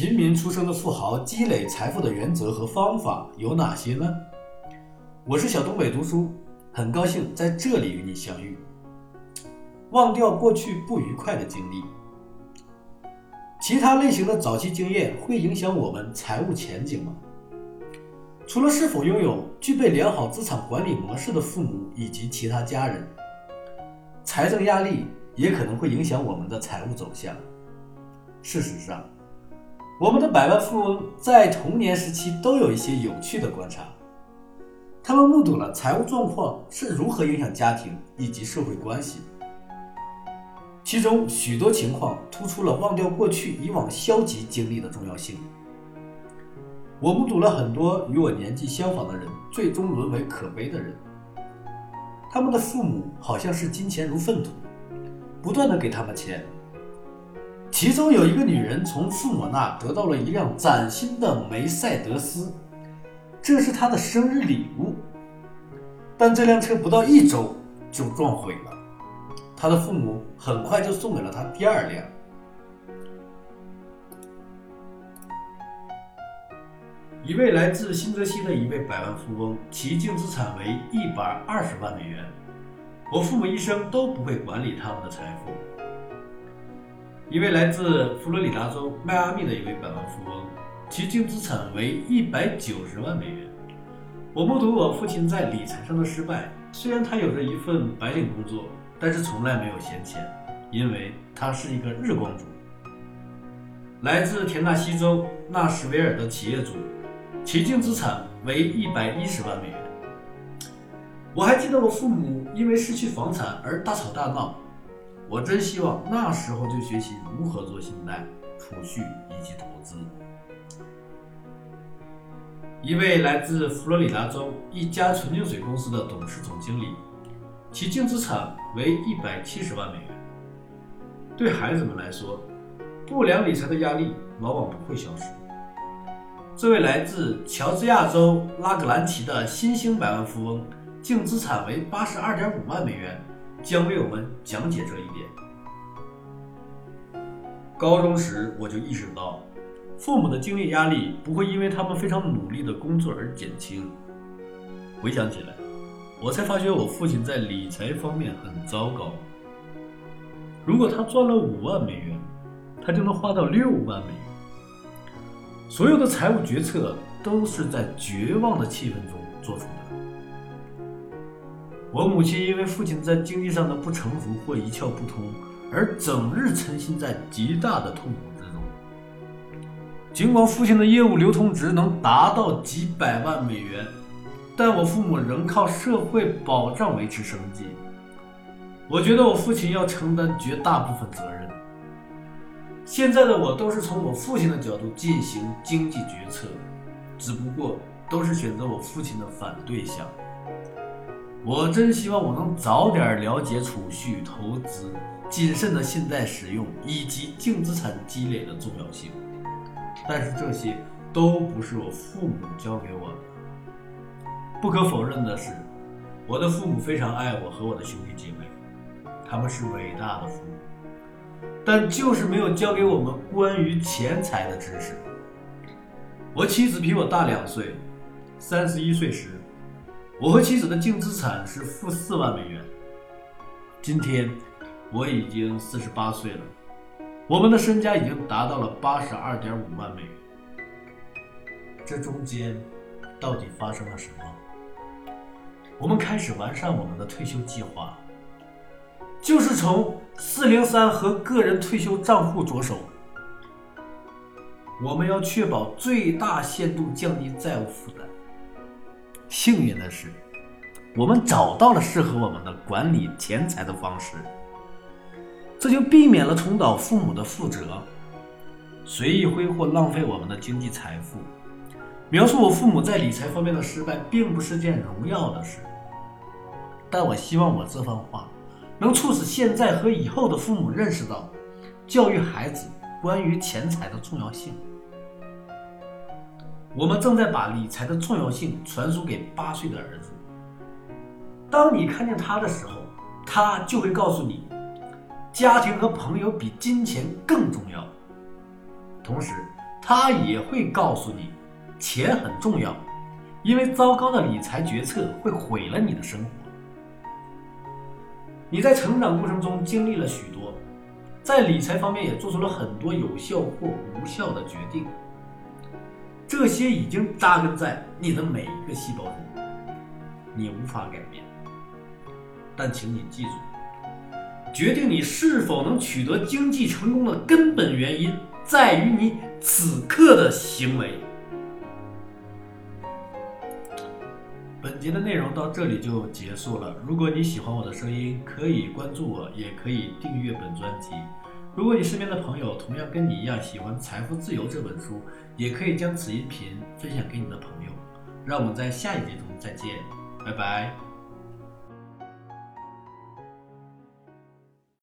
平民出身的富豪积累财富的原则和方法有哪些呢？我是小东北读书，很高兴在这里与你相遇。忘掉过去不愉快的经历，其他类型的早期经验会影响我们财务前景吗？除了是否拥有具备良好资产管理模式的父母以及其他家人，财政压力也可能会影响我们的财务走向。事实上，我们的百万富翁在童年时期都有一些有趣的观察，他们目睹了财务状况是如何影响家庭以及社会关系，其中许多情况突出了忘掉过去以往消极经历的重要性。我目睹了很多与我年纪相仿的人最终沦为可悲的人，他们的父母好像是金钱如粪土，不断的给他们钱。其中有一个女人从父母那得到了一辆崭新的梅赛德斯，这是她的生日礼物。但这辆车不到一周就撞毁了，她的父母很快就送给了她第二辆。一位来自新泽西的一位百万富翁，其净资产为一百二十万美元。我父母一生都不会管理他们的财富。一位来自佛罗里达州迈阿密的一位百万富翁，其净资产为一百九十万美元。我目睹我父亲在理财上的失败。虽然他有着一份白领工作，但是从来没有闲钱，因为他是一个日光族。来自田纳西州纳什维尔的企业主。其净资产为一百一十万美元。我还记得我父母因为失去房产而大吵大闹，我真希望那时候就学习如何做信贷、储蓄以及投资。一位来自佛罗里达州一家纯净水公司的董事总经理，其净资产为一百七十万美元。对孩子们来说，不良理财的压力往往不会消失。这位来自乔治亚州拉格兰奇的新兴百万富翁，净资产为八十二点五万美元，将为我们讲解这一点。高中时我就意识到，父母的经济压力不会因为他们非常努力的工作而减轻。回想起来，我才发觉我父亲在理财方面很糟糕。如果他赚了五万美元，他就能花到六万美元。所有的财务决策都是在绝望的气氛中做出。我母亲因为父亲在经济上的不成熟或一窍不通，而整日沉浸在极大的痛苦之中。尽管父亲的业务流通值能达到几百万美元，但我父母仍靠社会保障维持生计。我觉得我父亲要承担绝大部分责任。现在的我都是从我父亲的角度进行经济决策，只不过都是选择我父亲的反对项。我真希望我能早点了解储蓄、投资、谨慎的信贷使用以及净资产积累的重要性，但是这些都不是我父母教给我的。不可否认的是，我的父母非常爱我和我的兄弟姐妹，他们是伟大的父母。但就是没有教给我们关于钱财的知识。我妻子比我大两岁，三十一岁时，我和妻子的净资产是负四万美元。今天我已经四十八岁了，我们的身家已经达到了八十二点五万美元。这中间到底发生了什么？我们开始完善我们的退休计划。就是从四零三和个人退休账户着手，我们要确保最大限度降低债务负担。幸运的是，我们找到了适合我们的管理钱财的方式，这就避免了重蹈父母的覆辙，随意挥霍浪费我们的经济财富。描述我父母在理财方面的失败，并不是件荣耀的事，但我希望我这番话。能促使现在和以后的父母认识到，教育孩子关于钱财的重要性。我们正在把理财的重要性传输给八岁的儿子。当你看见他的时候，他就会告诉你，家庭和朋友比金钱更重要。同时，他也会告诉你，钱很重要，因为糟糕的理财决策会毁了你的生活。你在成长过程中经历了许多，在理财方面也做出了很多有效或无效的决定，这些已经扎根在你的每一个细胞中，你无法改变。但请你记住，决定你是否能取得经济成功的根本原因，在于你此刻的行为。本节的内容到这里就结束了。如果你喜欢我的声音，可以关注我，也可以订阅本专辑。如果你身边的朋友同样跟你一样喜欢《财富自由》这本书，也可以将此音频分享给你的朋友。让我们在下一节中再见，拜拜。